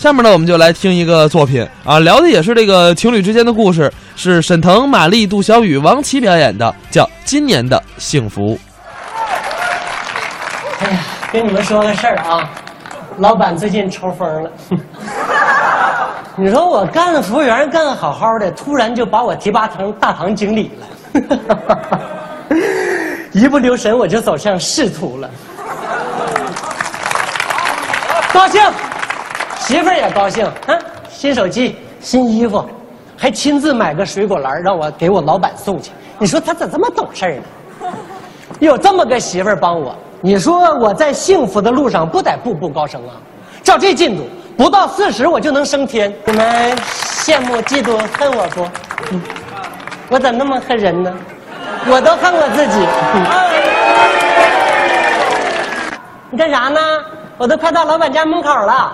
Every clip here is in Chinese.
下面呢，我们就来听一个作品啊，聊的也是这个情侣之间的故事，是沈腾、马丽、杜小雨、王琦表演的，叫《今年的幸福》。哎呀，跟你们说个事儿啊，老板最近抽风了。你说我干服务员干得好好的，突然就把我提拔成大堂经理了，一不留神我就走向仕途了。高兴，媳妇儿也高兴啊！新手机、新衣服，还亲自买个水果篮让我给我老板送去。你说他咋这么懂事儿呢？有这么个媳妇儿帮我，你说我在幸福的路上不得步步高升啊？照这进度，不到四十我就能升天。你们羡慕、嫉妒、恨我不？嗯我咋那么恨人呢？我都恨我自己。你干啥呢？我都快到老板家门口了。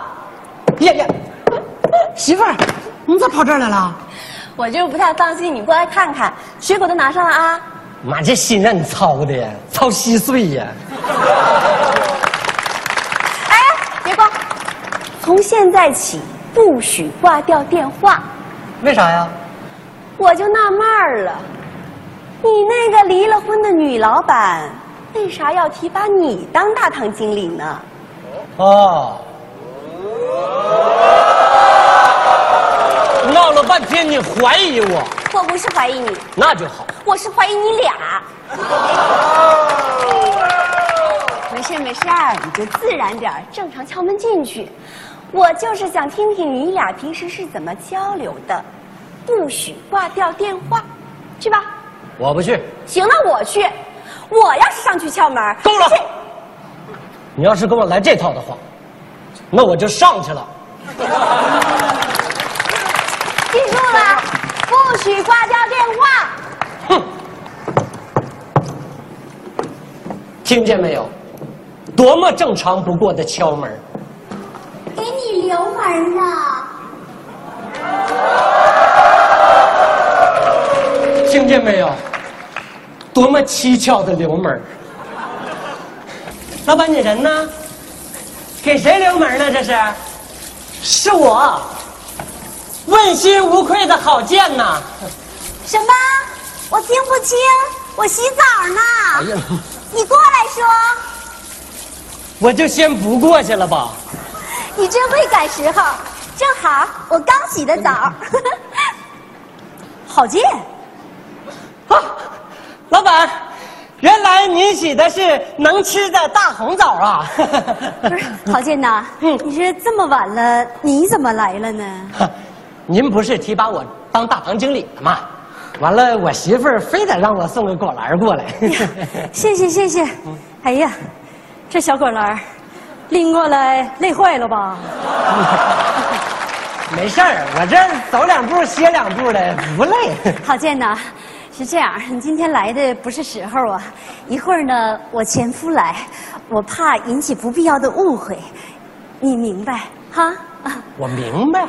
呀呀，媳妇儿，你咋跑这儿来了？我就是不太放心，你过来看看，水果都拿上了啊。妈，这心让你操的呀，操稀碎呀！哎，别挂，从现在起不许挂掉电话。为啥呀？我就纳闷儿了，你那个离了婚的女老板，为啥要提拔你当大堂经理呢？哦，闹了半天你怀疑我，我不是怀疑你，那就好。我是怀疑你俩。没事没事，你就自然点，正常敲门进去。我就是想听听你俩平时是怎么交流的，不许挂掉电话，去吧。我不去，行，那我去。我要是上去敲门，够了你要是跟我来这套的话，那我就上去了。许挂掉电话。哼，听见没有？多么正常不过的敲门。给你留门呢。听见没有？多么蹊跷的留门儿！老板，你人呢？给谁留门呢？这是？是我，问心无愧的郝建呐！什么？我听不清，我洗澡呢。哎呀，你过来说，我就先不过去了吧。你真会赶时候。正好我刚洗的澡。郝建，啊，老板，原来您洗的是能吃的大红枣啊！不是郝建呐，嗯你这这么晚了，你怎么来了呢？您不是提拔我当大堂经理的吗？完了，我媳妇儿非得让我送个果篮过来。谢谢谢谢。哎呀，这小果篮儿拎过来累坏了吧？没事儿，我这走两步歇两步的，不累。郝建呐，是这样，你今天来的不是时候啊。一会儿呢，我前夫来，我怕引起不必要的误会，你明白哈？啊我明白，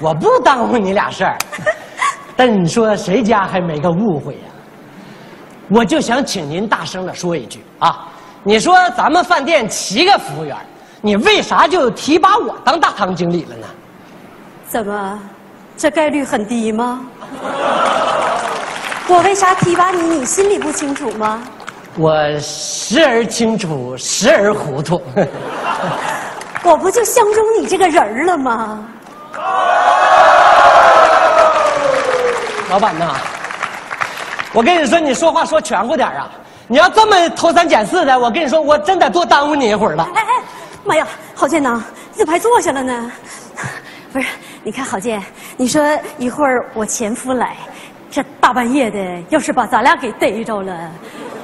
我不耽误你俩事儿。但你说谁家还没个误会呀、我就想请您大声的说一句啊！你说咱们饭店七个服务员，你为啥就提拔我当大堂经理了呢？怎么，这概率很低吗？我为啥提拔你？你心里不清楚吗？我时而清楚，时而糊涂。我不就相中你这个人儿了吗？老板呐，我跟你说，你说话说全乎点啊！你要这么偷三拣四的，我跟你说，我真得多耽误你一会儿了。哎哎，妈呀，郝建呐，你怎么还坐下了呢？不是，你看郝建，你说一会儿我前夫来，这大半夜的，要是把咱俩给逮着了，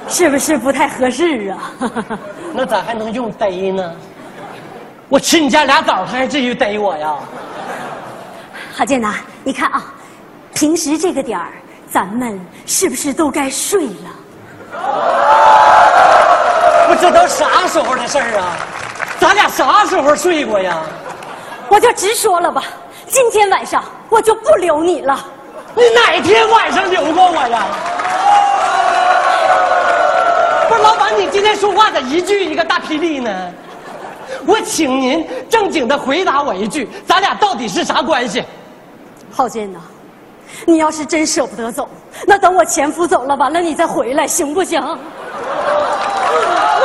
是不是不太合适啊？那咋还能用逮呢？我吃你家俩枣，他还至于逮我呀？郝建呐，你看啊，平时这个点儿，咱们是不是都该睡了？不，这都啥时候的事儿啊？咱俩啥时候睡过呀？我就直说了吧，今天晚上我就不留你了。你哪天晚上留过我呀？不是，老板，你今天说话咋一句一个大霹雳呢？我请您正经的回答我一句，咱俩到底是啥关系？浩建呐，你要是真舍不得走，那等我前夫走了，完了你再回来，行不行？那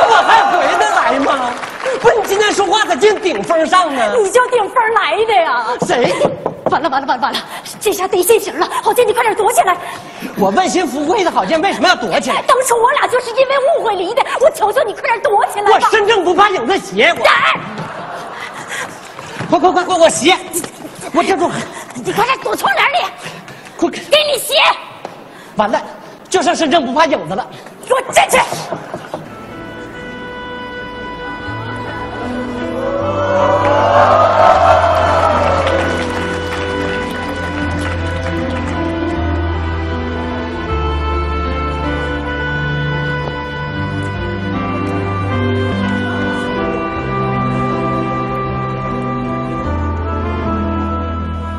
我还回得来吗？不，你今天说话咋净顶风上呢？你叫顶风来的呀？谁？完了完了完了完了，这下得现形了！郝建，你快点躲起来！我问心无愧的郝建为什么要躲起来？当初我俩就是因为误会离的，我求求你快点躲起来我！身正不怕影子斜，我哎快快快快，我斜，我站住！你快点躲窗帘里，快，给你鞋，完了，就剩身正不怕影子了。给我站起！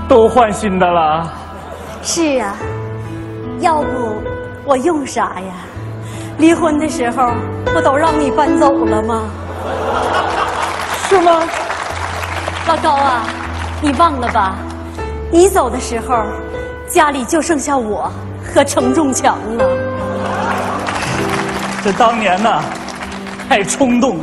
都换新的了，是啊，要不我用啥呀？离婚的时候不都让你搬走了吗？是吗？老高啊，你忘了吧？你走的时候，家里就剩下我和程仲强了。这当年呐，太冲动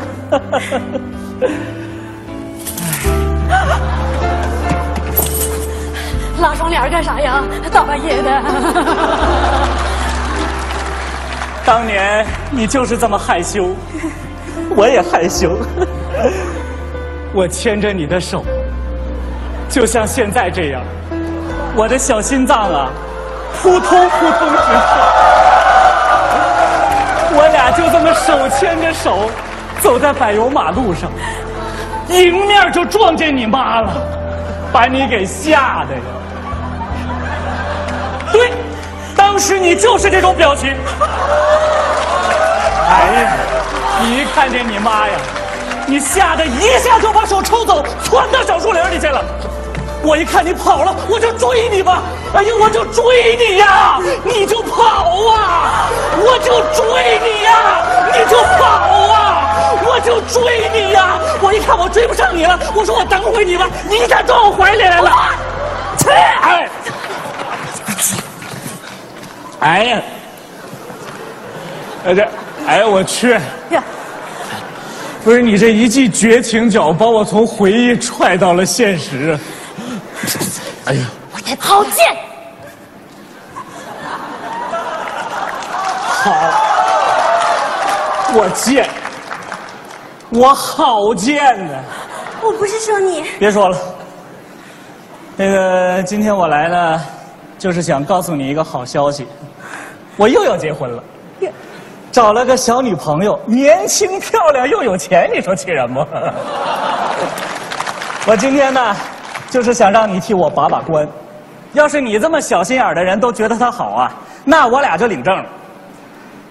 拉窗帘干啥呀？大半夜的。当年你就是这么害羞，我也害羞。我牵着你的手，就像现在这样，我的小心脏啊，扑通扑通直跳。我俩就这么手牵着手，走在柏油马路上，迎面就撞见你妈了，把你给吓的呀！当时你就是这种表情。哎呀，你一看见你妈呀，你吓得一下就把手抽走，窜到小树林里去了。我一看你跑了，我就追你吧。哎呀，我就追你呀，你就跑啊！我就追你呀，你就跑啊！我就追你呀！我一看我追不上你了，我说我等会你吧，你一下撞我怀里来了。切！哎，哎呀，哎这，哎呀我去！呀，不是你这一记绝情脚，把我从回忆踹到了现实。哎呀，郝建，好，我贱，我好贱呢！我不是说你，别说了，那个今天我来呢，就是想告诉你一个好消息，我又要结婚了，找了个小女朋友，年轻漂亮又有钱，你说气人不？我今天呢，就是想让你替我把把关。要是你这么小心眼的人都觉得她好啊，那我俩就领证了。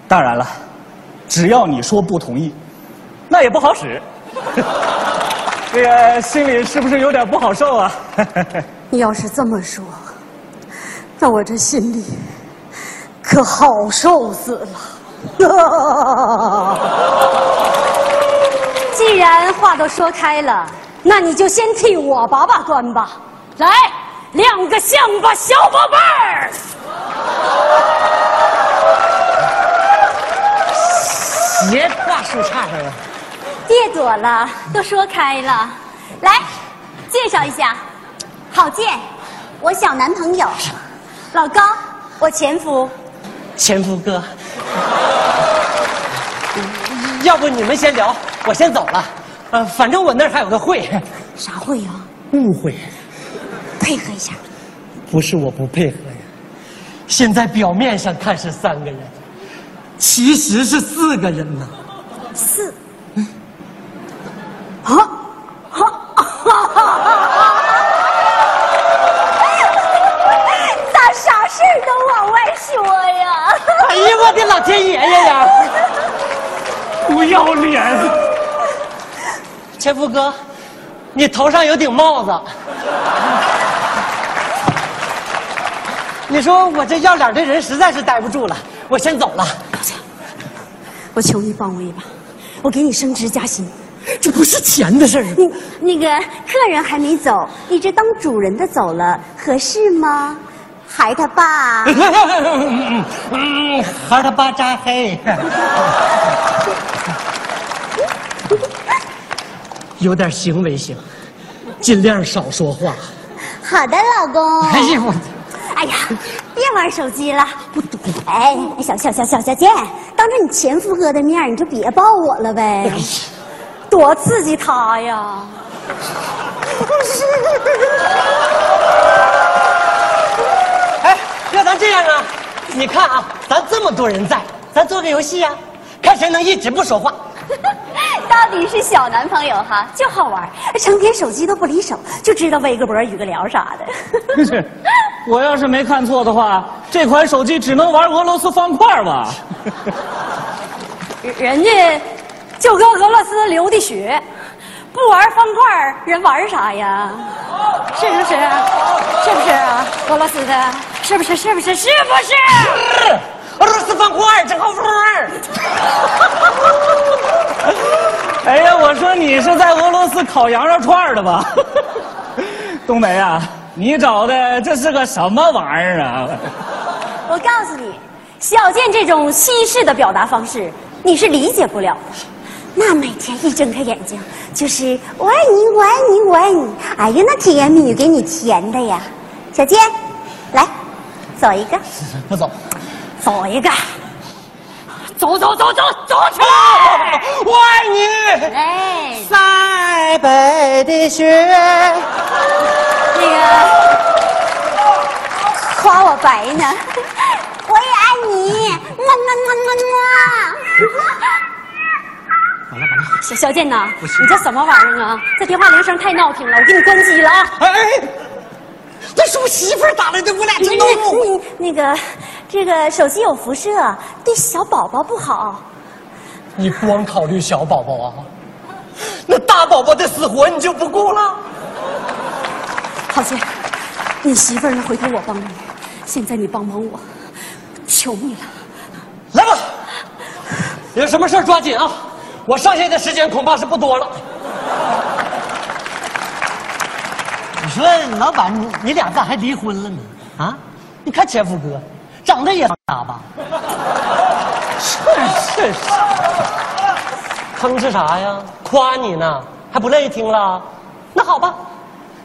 当然了，只要你说不同意，那也不好使。这个心里是不是有点不好受啊？你要是这么说，那我这心里可好受死了。既然话都说开了，那你就先替我把把关吧。来，亮个相吧，小宝贝儿。别挂树杈上了。别躲了，都说开了。来，介绍一下，郝建，我小男朋友；老高，我前夫。前夫哥，要不你们先聊，我先走了。呃，反正我那儿还有个会，啥会呀、误会，配合一下。不是我不配合呀。现在表面上看是三个人，其实是四个人呢。四。啊啊！咋啥事儿都往外说呀？哎呀，我的老天爷爷呀！不要脸！前夫哥，你头上有顶帽子。你说我这要脸的人实在是待不住了，我先走了。我求你帮我一把，我给你升职加薪，这不是钱的事儿你。那个客人还没走，你这当主人的走了，合适吗？孩他爸，孩他爸扎黑，有点行为行，尽量少说话。好的，老公。哎呀，我哎呀，别玩手机了。不哎，小小小小小贱，当着你前夫哥的面，你就别抱我了呗。多刺激他呀！哎，要咱这样啊？你看啊，咱这么多人在，咱做个游戏啊，看谁能一直不说话。到底是小男朋友哈，就好玩，成天手机都不离手，就知道微个博、语个聊啥的。是，我要是没看错的话，这款手机只能玩俄罗斯方块吧？人家就跟俄罗斯流的血，不玩方块，人玩啥呀？是不是？是不是啊？俄罗斯的，是不是？是不是？是不是？俄罗斯方块真好玩儿。哎呀，我说你是在俄罗斯烤羊肉串的吧？冬梅啊，你找的这是个什么玩意儿啊？我告诉你，小健这种西式的表达方式，你是理解不了的。那每天一睁开眼睛就是我爱你，我爱你，我爱你。哎呀，那甜言蜜语给你甜的呀，小健，来，走一个。不走，走一个，走走走走走起来！我爱你。哎，塞北的雪。那个夸我白呢，我也爱你，么么么么么。小小健呐，你这什么玩意儿啊？这电话铃声太闹挺了，我给你关机了啊！哎，这是我媳妇儿打来的，我俩真闹嗯，那个，这个手机有辐射，对小宝宝不好。你光考虑小宝宝啊？那大宝宝的死活你就不顾了？郝健，你媳妇儿呢？回头我帮你，现在你帮帮我，求你了。来吧，有什么事儿抓紧啊！我剩下的时间恐怕是不多了。你说老板，你你俩咋还离婚了呢？啊？你看前夫哥，长得也大吧？是是是，吭哧啥呀？夸你呢，还不乐意听了？那好吧，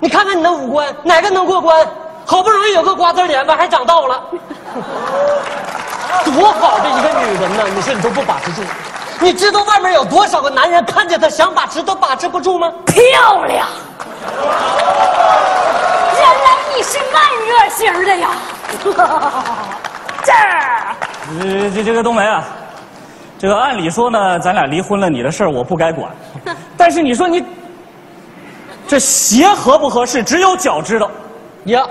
你看看你那五官，哪个能过关？好不容易有个瓜子脸吧，还长倒了。多好的一个女人呢！你说你都不把持住，你知道外面有多少个男人看见她想把持都把持不住吗？漂亮！原来你是慢热型的呀！这儿，呃，这这个冬梅啊，这个按理说呢，咱俩离婚了，你的事儿我不该管。但是你说你这鞋合不合适，只有脚知道。呀，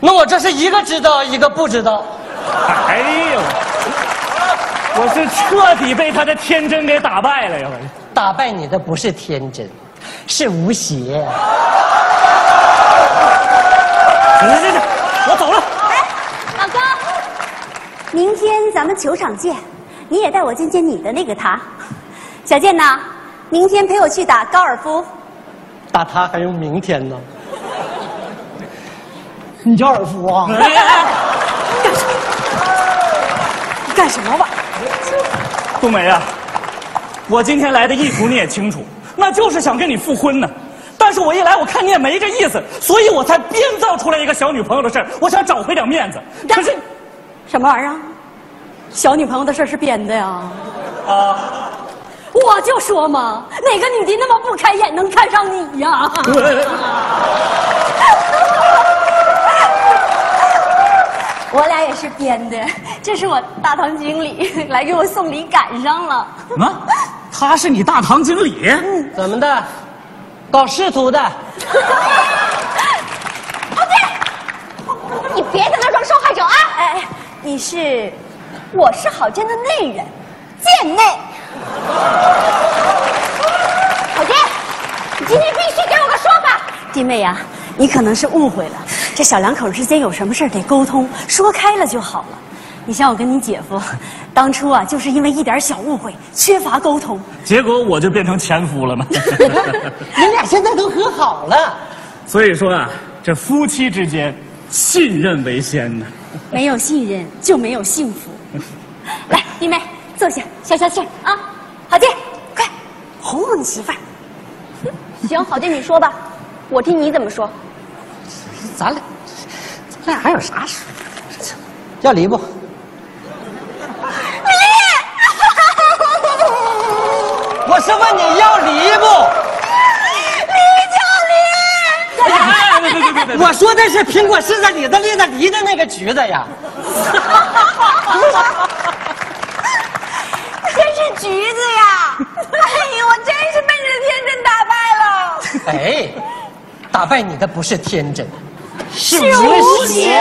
那我这是一个知道，一个不知道。哎呦，我是彻底被他的天真给打败了呀！我打败你的不是天真，是无邪。行行行行，我走了。明天咱们球场见，你也带我见见你的那个他。小健呐，明天陪我去打高尔夫。打他还用明天呢？你叫尔夫啊？你干什么玩意儿？冬梅啊，我今天来的意图你也清楚，那就是想跟你复婚呢。但是我一来，我看你也没这意思，所以我才编造出来一个小女朋友的事儿，我想找回点面子。可是，什么玩意儿啊？小女朋友的事儿是编的呀？啊，我就说嘛，哪个女的那么不开眼能看上你呀？我俩也是编的，这是我大堂经理来给我送礼赶上了。啊，他是你大堂经理？怎么的？搞仕途的？你别在那装受害者啊！哎，你是，我是郝建的内人，贱内。郝建，你今天必须给我个说法。弟妹呀、你可能是误会了，这小两口之间有什么事儿得沟通，说开了就好了。你像我跟你姐夫，当初啊，就是因为一点小误会，缺乏沟通。结果我就变成前夫了嘛。你俩现在都和好了，所以说啊，这夫妻之间信任为先呢。没有信任就没有幸福。来，弟妹坐下，消消气儿啊。郝建，快哄哄你媳妇儿。行，郝建你说吧，我听你怎么说。咱俩，咱俩还有啥说？要离不？我是问你要离不？我说的是苹果柿子李子栗子梨的那个橘子呀。这是橘子呀！哎呦，我真是被你的天真打败了。哎，打败你的不是天真，是是无邪。